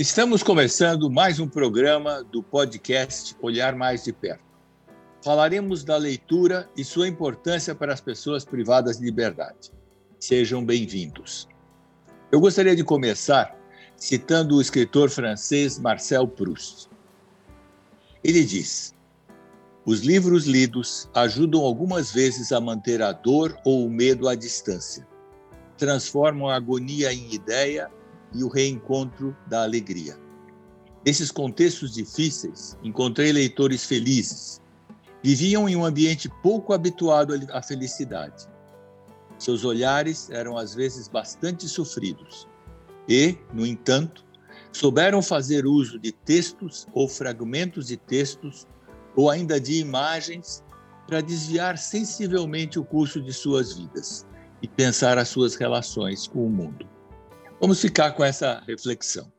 Estamos começando mais um programa do podcast Olhar Mais de Perto. Falaremos da leitura e sua importância para as pessoas privadas de liberdade. Sejam bem-vindos. Eu gostaria de começar citando o escritor francês Marcel Proust. Ele diz: Os livros lidos ajudam algumas vezes a manter a dor ou o medo à distância. Transformam a agonia em ideia e o reencontro da alegria. Nesses contextos difíceis, encontrei leitores felizes. Viviam em um ambiente pouco habituado à felicidade. Seus olhares eram às vezes bastante sofridos e, no entanto, souberam fazer uso de textos ou fragmentos de textos ou ainda de imagens para desviar sensivelmente o curso de suas vidas e pensar as suas relações com o mundo. Vamos ficar com essa reflexão.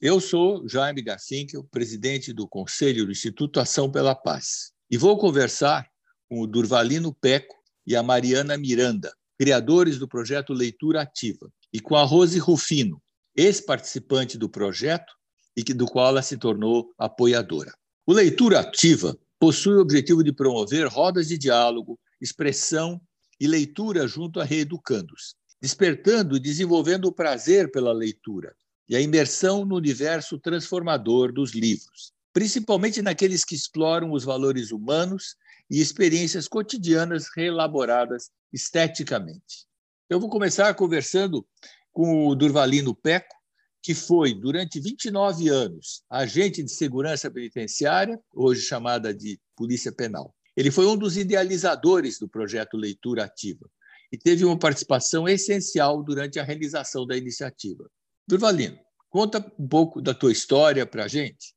Eu sou Jaime Garfinkel, presidente do Conselho do Instituto Ação pela Paz, e vou conversar com o Durvalino Peco e a Mariana Miranda, criadores do projeto Leitura Ativa, e com a Rose Rufino, ex-participante do projeto e do qual ela se tornou apoiadora. O Leitura Ativa possui o objetivo de promover rodas de diálogo, expressão e leitura junto a reeducandos, despertando e desenvolvendo o prazer pela leitura e a imersão no universo transformador dos livros, principalmente naqueles que exploram os valores humanos e experiências cotidianas reelaboradas esteticamente. Eu vou começar conversando com o Durvalino Peco, que foi, durante 29 anos, agente de segurança penitenciária, hoje chamada de Polícia Penal. Ele foi um dos idealizadores do projeto Leitura Ativa, e teve uma participação essencial durante a realização da iniciativa. Durvalino, conta um pouco da tua história para a gente.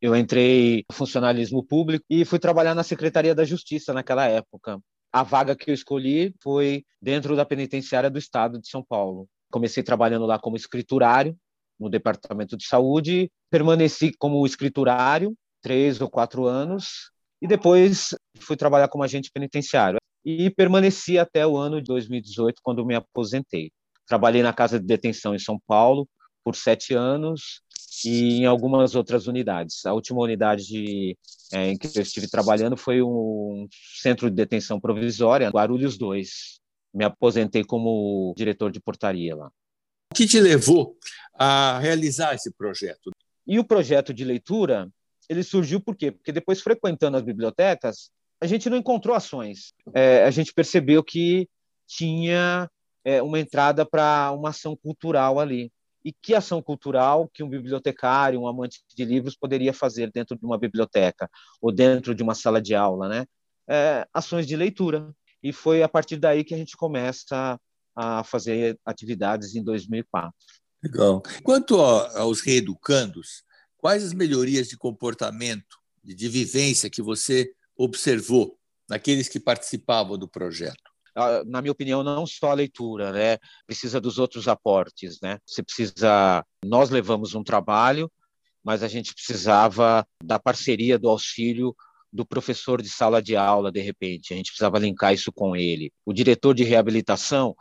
Eu entrei no funcionalismo público e fui trabalhar na Secretaria da Justiça naquela época. A vaga que eu escolhi foi dentro da penitenciária do Estado de São Paulo. Comecei trabalhando lá como escriturário no Departamento de Saúde, permaneci como escriturário três ou quatro anos e depois fui trabalhar como agente penitenciário e permaneci até o ano de 2018, quando me aposentei. Trabalhei na Casa de Detenção em São Paulo por sete anos e em algumas outras unidades. A última unidade de, é, em que eu estive trabalhando foi um centro de detenção provisória, Guarulhos 2. Me aposentei como diretor de portaria lá. O que te levou a realizar esse projeto? E o projeto de leitura, ele surgiu por quê? Porque depois, frequentando as bibliotecas, a gente não encontrou ações. É, a gente percebeu que tinha é, uma entrada para uma ação cultural ali. E que ação cultural que um bibliotecário, um amante de livros poderia fazer dentro de uma biblioteca ou dentro de uma sala de aula, né? É, ações de leitura. E foi a partir daí que a gente começa a fazer atividades em 2004. Legal. Quanto aos reeducandos, quais as melhorias de comportamento, de vivência que você observou naqueles que participavam do projeto? Ah, na minha opinião, não só a leitura, né? Precisa dos outros aportes, né? Você precisa. Nós levamos um trabalho, mas a gente precisava da parceria, do auxílio do professor de sala de aula, de repente. A gente precisava linkar isso com ele. O diretor de reabilitação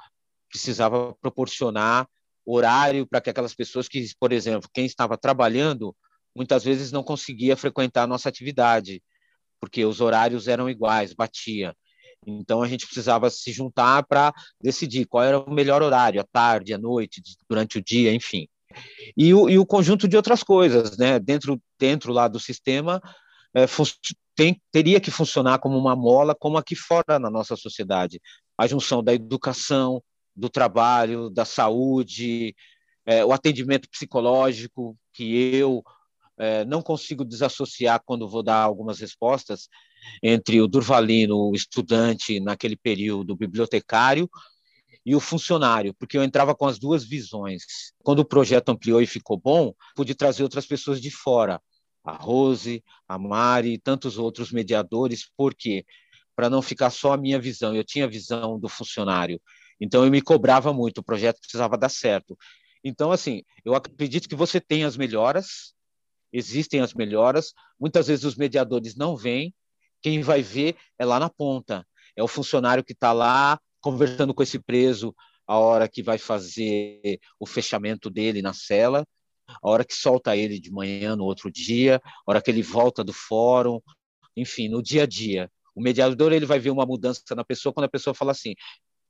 precisava proporcionar horário para que aquelas pessoas que, por exemplo, quem estava trabalhando, muitas vezes não conseguia frequentar a nossa atividade porque os horários eram iguais, batia. Então a gente precisava se juntar para decidir qual era o melhor horário, à tarde, à noite, durante o dia, enfim. E o, e o conjunto de outras coisas, né? Dentro, dentro lá do sistema, é, tem, teria que funcionar como uma mola, como aqui fora na nossa sociedade. A junção da educação, do trabalho, da saúde, é, o atendimento psicológico, que eu, é, não consigo desassociar quando vou dar algumas respostas entre o Durvalino, o estudante naquele período, bibliotecário, e o funcionário, porque eu entrava com as duas visões. Quando o projeto ampliou e ficou bom, pude trazer outras pessoas de fora, a Rose, a Mari e tantos outros mediadores, porque para não ficar só a minha visão, eu tinha a visão do funcionário. Então eu me cobrava muito, o projeto precisava dar certo. Então assim, eu acredito que você tem as melhoras, existem as melhoras, muitas vezes os mediadores não vêm, quem vai ver é lá na ponta, é o funcionário que está lá conversando com esse preso a hora que vai fazer o fechamento dele na cela, a hora que solta ele de manhã no outro dia, a hora que ele volta do fórum, enfim, no dia a dia. O mediador ele vai ver uma mudança na pessoa quando a pessoa fala assim,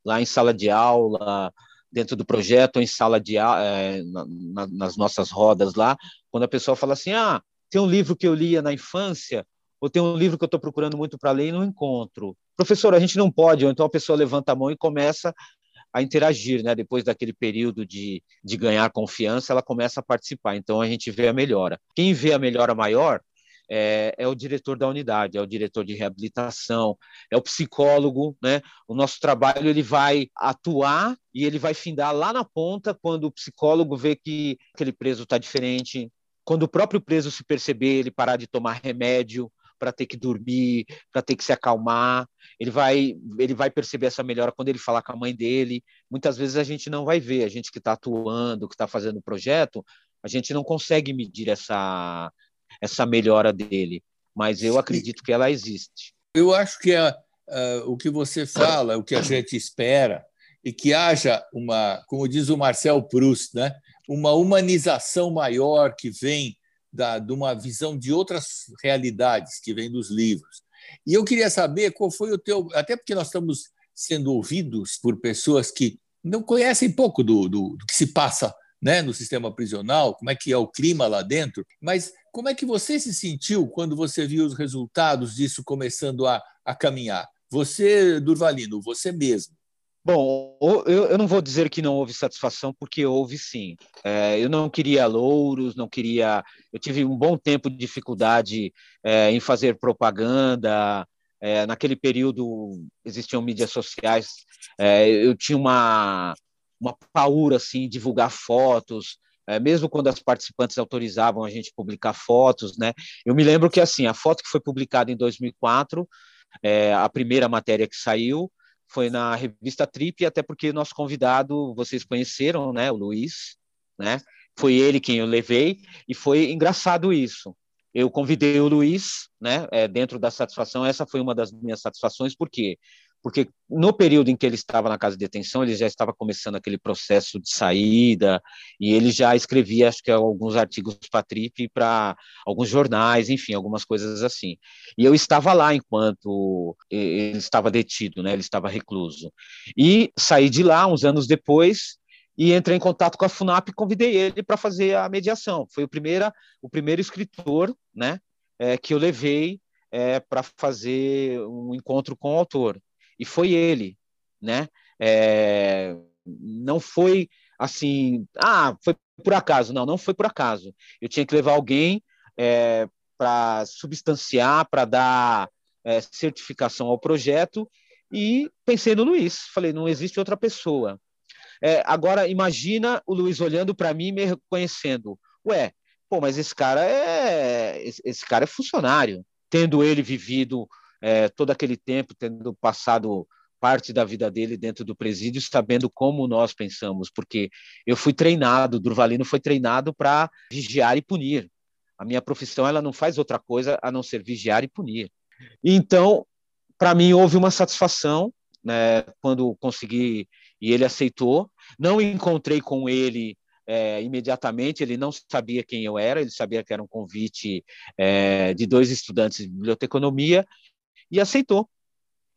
lá em sala de aula, dentro do projeto, ou em sala de é, na, nas nossas rodas lá, quando a pessoa fala assim, ah, tem um livro que eu lia na infância, ou tem um livro que eu estou procurando muito para ler e não encontro. Professor, a gente não pode, ou então a pessoa levanta a mão e começa a interagir, né? Depois daquele período de, de ganhar confiança, ela começa a participar. Então a gente vê a melhora. Quem vê a melhora maior é, é, o diretor da unidade, é o diretor de reabilitação, é o psicólogo, né? O nosso trabalho ele vai atuar e ele vai findar lá na ponta quando o psicólogo vê que aquele preso está diferente, quando o próprio preso se perceber, ele parar de tomar remédio para ter que dormir, para ter que se acalmar, ele vai ele vai perceber essa melhora quando ele falar com a mãe dele. Muitas vezes a gente não vai ver, a gente que está atuando, que está fazendo o projeto, a gente não consegue medir essa essa melhora dele, mas eu acredito que ela existe. Eu acho que o que você fala, o que a gente espera, e que haja uma, como diz o Marcel Proust, né, uma humanização maior que vem da, de uma visão de outras realidades que vem dos livros. E eu queria saber qual foi o teu. Até porque nós estamos sendo ouvidos por pessoas que não conhecem pouco do, do, do que se passa né, no sistema prisional, como é que é o clima lá dentro, mas como é que você se sentiu quando você viu os resultados disso começando a, a caminhar? Você, Durvalino, você mesmo. Bom, eu, eu, não vou dizer que não houve satisfação, porque houve sim. É, eu não queria louros, não queria. Eu tive um bom tempo de dificuldade é, em fazer propaganda. É, naquele período existiam mídias sociais. É, eu tinha uma, uma paura assim, divulgar fotos é, mesmo quando as participantes autorizavam a gente publicar fotos, né? Eu me lembro que assim a foto que foi publicada em 2004, é, a primeira matéria que saiu foi na revista Trip, até porque nosso convidado vocês conheceram, né? O Luiz, né? Foi ele quem eu levei e foi engraçado isso. Eu convidei o Luiz, né? É, dentro da satisfação, essa foi uma das minhas satisfações, por quê? Porque no período em que ele estava na casa de detenção, ele já estava começando aquele processo de saída, e ele já escrevia, acho que alguns artigos para a Trip, para alguns jornais, enfim, algumas coisas assim. E eu estava lá enquanto ele estava detido, né, ele estava recluso. E saí de lá uns anos depois, e entrei em contato com a FUNAP e convidei ele para fazer a mediação. Foi o primeiro, o primeiro escritor né, é, que eu levei é, para fazer um encontro com o autor e foi ele, né? É, não foi assim, ah, foi por acaso, não, não foi por acaso. Eu tinha que levar alguém é, para substanciar, para dar é, certificação ao projeto e pensei no Luiz, falei, não existe outra pessoa. É, agora imagina o Luiz olhando para mim e me reconhecendo, ué, pô, mas esse cara é esse cara é funcionário, tendo ele vivido é, todo aquele tempo, tendo passado parte da vida dele dentro do presídio, sabendo como nós pensamos, porque eu fui treinado, Durvalino foi treinado para vigiar e punir. A minha profissão ela não faz outra coisa a não ser vigiar e punir. Então, para mim houve uma satisfação, né, quando consegui e ele aceitou. Não encontrei com ele é, imediatamente, ele não sabia quem eu era, ele sabia que era um convite é, de dois estudantes de biblioteconomia, e aceitou.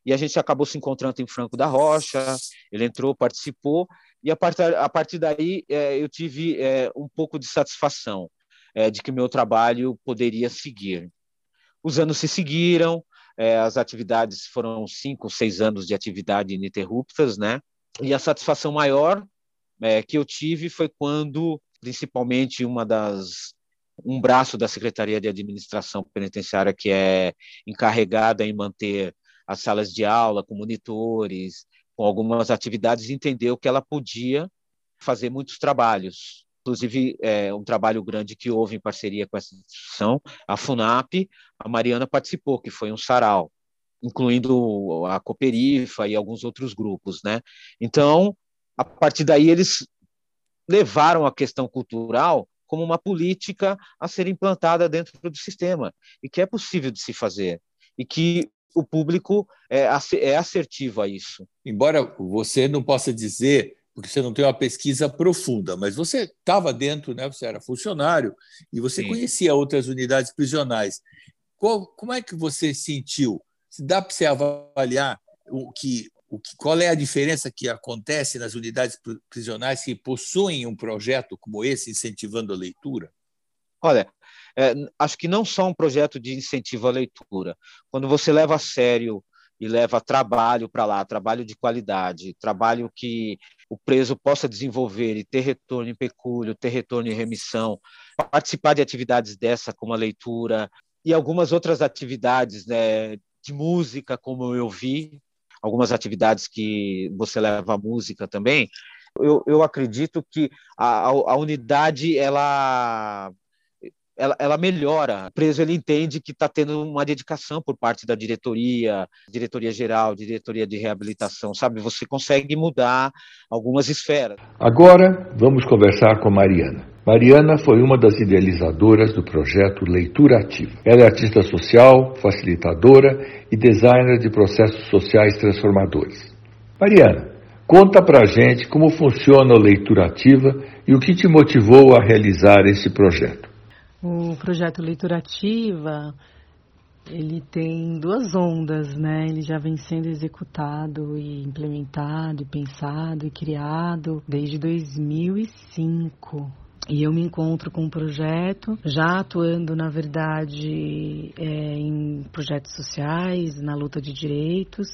E a gente acabou se encontrando em Franco da Rocha, ele entrou, participou, e a partir, a partir daí é, eu tive é, um pouco de satisfação é, de que meu trabalho poderia seguir. Os anos se seguiram, é, as atividades foram cinco, seis anos de atividade ininterruptas, né? E a satisfação maior é, que eu tive foi quando, principalmente, uma das um braço da Secretaria de Administração Penitenciária que é encarregada em manter as salas de aula com monitores, com algumas atividades, entendeu que ela podia fazer muitos trabalhos. Inclusive, é, um trabalho grande que houve em parceria com essa instituição, a FUNAP, a Mariana participou, que foi um sarau, incluindo a Cooperifa e alguns outros grupos. Né? Então, a partir daí, eles levaram a questão cultural como uma política a ser implantada dentro do sistema e que é possível de se fazer e que o público é, é assertivo a isso. Embora você não possa dizer porque você não tem uma pesquisa profunda, mas você estava dentro, né? você era funcionário e você Sim. conhecia outras unidades prisionais. Qual, como é que você sentiu? Se dá para você avaliar o que, o que, qual é a diferença que acontece nas unidades prisionais que possuem um projeto como esse, incentivando a leitura? Olha, é, acho que não só um projeto de incentivo à leitura. Quando você leva a sério e leva trabalho para lá, trabalho de qualidade, trabalho que o preso possa desenvolver e ter retorno em pecúlio, ter retorno em remissão, participar de atividades dessa, como a leitura, e algumas outras atividades né, de música, como eu vi, algumas atividades que você leva a música também, eu, eu acredito que a, a unidade ela ela, ela melhora. O preso ele entende que está tendo uma dedicação por parte da diretoria, diretoria geral, diretoria de reabilitação, sabe? Você consegue mudar algumas esferas. Agora vamos conversar com Mariana. Mariana foi uma das idealizadoras do projeto Leitura Ativa. Ela é artista social, facilitadora e designer de processos sociais transformadores. Mariana, conta pra gente como funciona a leitura ativa e o que te motivou a realizar esse projeto. O projeto Leitura Ativa, ele tem duas ondas, né? Ele já vem sendo executado e implementado, e pensado e criado desde 2005. E eu me encontro com um projeto, já atuando, na verdade, é, em projetos sociais, na luta de direitos.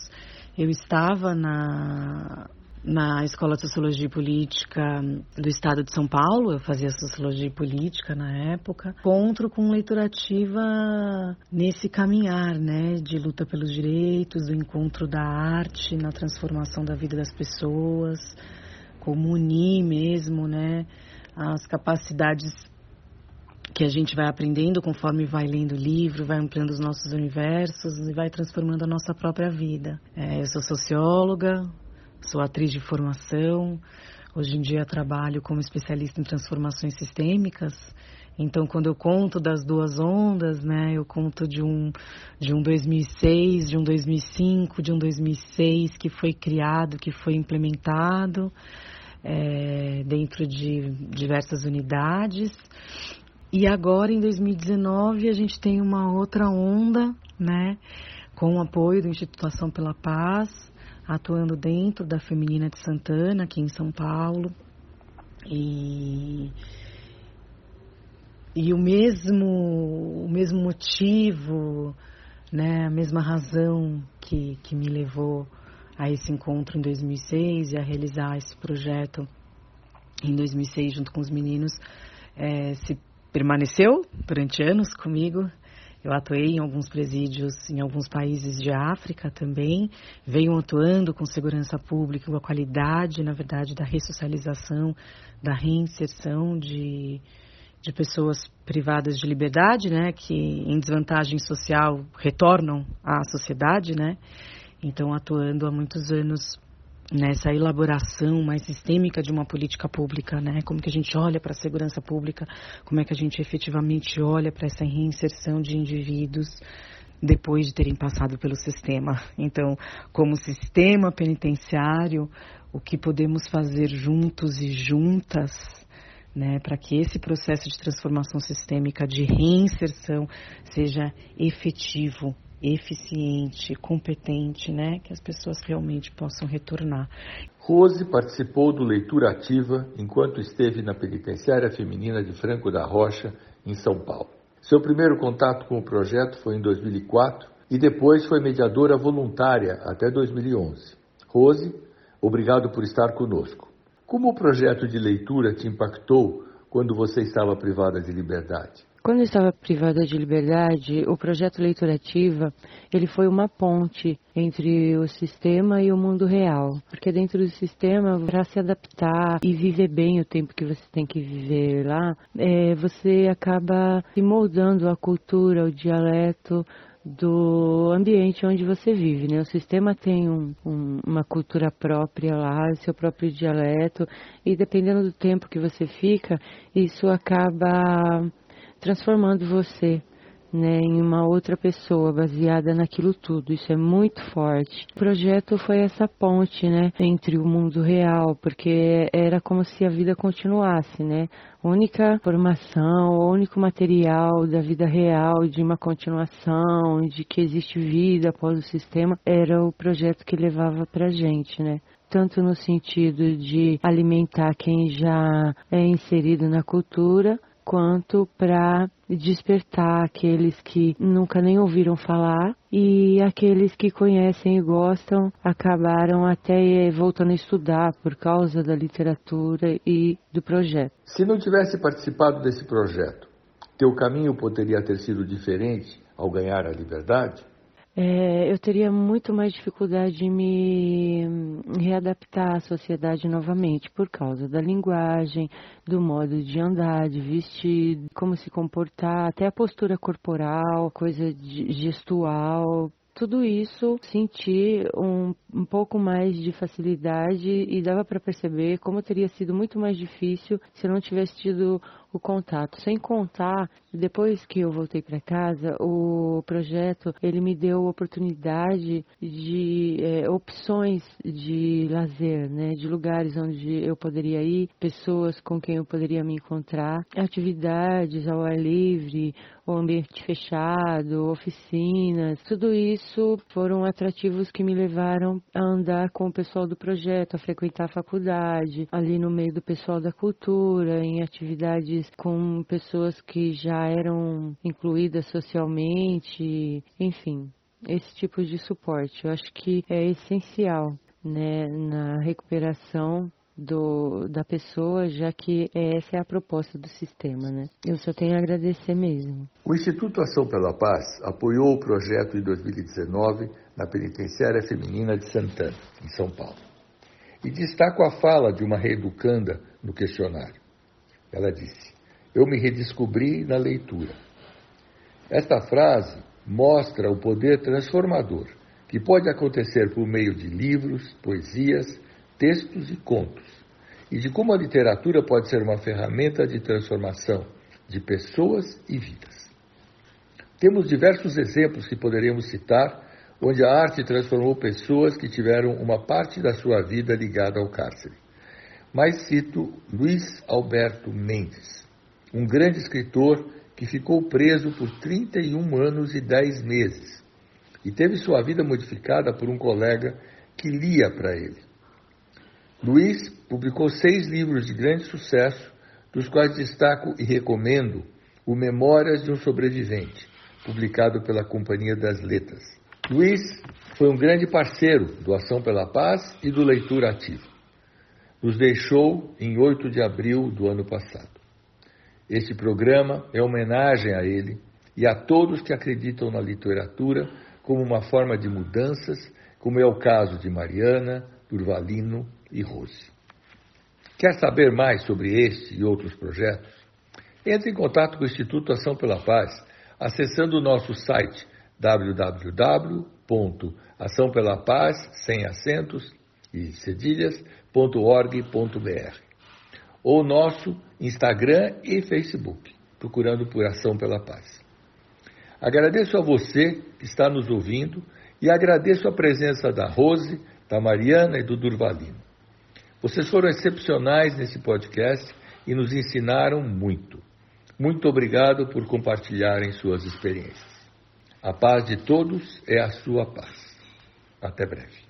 Eu estava na na Escola de Sociologia e Política do Estado de São Paulo, eu fazia Sociologia e Política na época, encontro com leitura ativa nesse caminhar, né, de luta pelos direitos, do encontro da arte na transformação da vida das pessoas, como unir mesmo, né, as capacidades que a gente vai aprendendo conforme vai lendo o livro, vai ampliando os nossos universos e vai transformando a nossa própria vida. É, eu sou socióloga, Sou atriz de formação. Hoje em dia trabalho como especialista em transformações sistêmicas. Então, quando eu conto das duas ondas, né, eu conto de um de um 2006, de um 2005, de um 2006 que foi criado, que foi implementado é, dentro de diversas unidades. E agora, em 2019, a gente tem uma outra onda, né, com o apoio do Instituto Ação pela Paz, atuando dentro da Feminina de Santana, aqui em São Paulo. E, e o mesmo o mesmo motivo, né, a mesma razão que, que me levou a esse encontro em 2006 e a realizar esse projeto em 2006 junto com os meninos é, se permaneceu durante anos comigo eu atuei em alguns presídios em alguns países de África também, venho atuando com segurança pública, com a qualidade, na verdade, da ressocialização, da reinserção de, de pessoas privadas de liberdade, né, que em desvantagem social retornam à sociedade, né. Então, atuando há muitos anos nessa elaboração mais sistêmica de uma política pública, né? Como que a gente olha para a segurança pública, como é que a gente efetivamente olha para essa reinserção de indivíduos depois de terem passado pelo sistema. Então, como sistema penitenciário, o que podemos fazer juntos e juntas né, para que esse processo de transformação sistêmica, de reinserção, seja efetivo eficiente, competente, né, que as pessoas realmente possam retornar. Rose participou do Leitura Ativa enquanto esteve na penitenciária feminina de Franco da Rocha, em São Paulo. Seu primeiro contato com o projeto foi em 2004 e depois foi mediadora voluntária até 2011. Rose, obrigado por estar conosco. Como o projeto de leitura te impactou quando você estava privada de liberdade? Quando eu estava privada de liberdade, o projeto Leitura Ativa, ele foi uma ponte entre o sistema e o mundo real. Porque dentro do sistema, para se adaptar e viver bem o tempo que você tem que viver lá, é, você acaba se moldando a cultura, o dialeto, do ambiente onde você vive, né? O sistema tem um, um, uma cultura própria lá, seu próprio dialeto, e dependendo do tempo que você fica, isso acaba transformando você né, em uma outra pessoa baseada naquilo tudo. Isso é muito forte. O projeto foi essa ponte, né, entre o mundo real, porque era como se a vida continuasse, né? Única formação, único material da vida real, de uma continuação, de que existe vida após o sistema, era o projeto que levava pra gente, né? tanto no sentido de alimentar quem já é inserido na cultura, quanto para despertar aqueles que nunca nem ouviram falar e aqueles que conhecem e gostam acabaram até voltando a estudar por causa da literatura e do projeto. Se não tivesse participado desse projeto, teu caminho poderia ter sido diferente ao ganhar a liberdade? É, eu teria muito mais dificuldade em me readaptar à sociedade novamente por causa da linguagem, do modo de andar, de vestir, como se comportar, até a postura corporal, coisa gestual. Tudo isso senti um, um pouco mais de facilidade e dava para perceber como teria sido muito mais difícil se eu não tivesse tido o contato. Sem contar, depois que eu voltei para casa, o projeto ele me deu oportunidade de é, opções de lazer, né, de lugares onde eu poderia ir, pessoas com quem eu poderia me encontrar, atividades ao ar livre, o ambiente fechado, oficinas, tudo isso foram atrativos que me levaram a andar com o pessoal do projeto, a frequentar a faculdade, ali no meio do pessoal da cultura, em atividades com pessoas que já eram incluídas socialmente, enfim, esse tipo de suporte. Eu acho que é essencial né, na recuperação do, da pessoa, já que essa é a proposta do sistema, né? Eu só tenho a agradecer mesmo. O Instituto Ação pela Paz apoiou o projeto em 2019 na Penitenciária Feminina de Santana, em São Paulo. E destaco a fala de uma reeducanda no questionário. Ela disse: eu me redescobri na leitura. Esta frase mostra o poder transformador que pode acontecer por meio de livros, poesias, textos e contos, e de como a literatura pode ser uma ferramenta de transformação de pessoas e vidas. Temos diversos exemplos que poderíamos citar onde a arte transformou pessoas que tiveram uma parte da sua vida ligada ao cárcere. Mas cito Luiz Alberto Mendes, um grande escritor que ficou preso por 31 anos e 10 meses e teve sua vida modificada por um colega que lia para ele. Luiz publicou seis livros de grande sucesso, dos quais destaco e recomendo o Memórias de um Sobrevivente, publicado pela Companhia das Letras. Luiz foi um grande parceiro do Ação pela Paz e do Leitura Ativa. Nos deixou em 8 de abril do ano passado. Este programa é homenagem a ele e a todos que acreditam na literatura como uma forma de mudanças, como é o caso de Mariana, Durvalino e Rose. Quer saber mais sobre este e outros projetos? Entre em contato com o Instituto Ação pela Paz acessando o nosso site www.açãopelapaz sem acentos e cedilhas.org.br ou nosso Instagram e Facebook, procurando por Ação pela Paz. Agradeço a você que está nos ouvindo e agradeço a presença da Rose, da Mariana e do Durvalino. Vocês foram excepcionais nesse podcast e nos ensinaram muito. Muito obrigado por compartilharem suas experiências. A paz de todos é a sua paz. Até breve.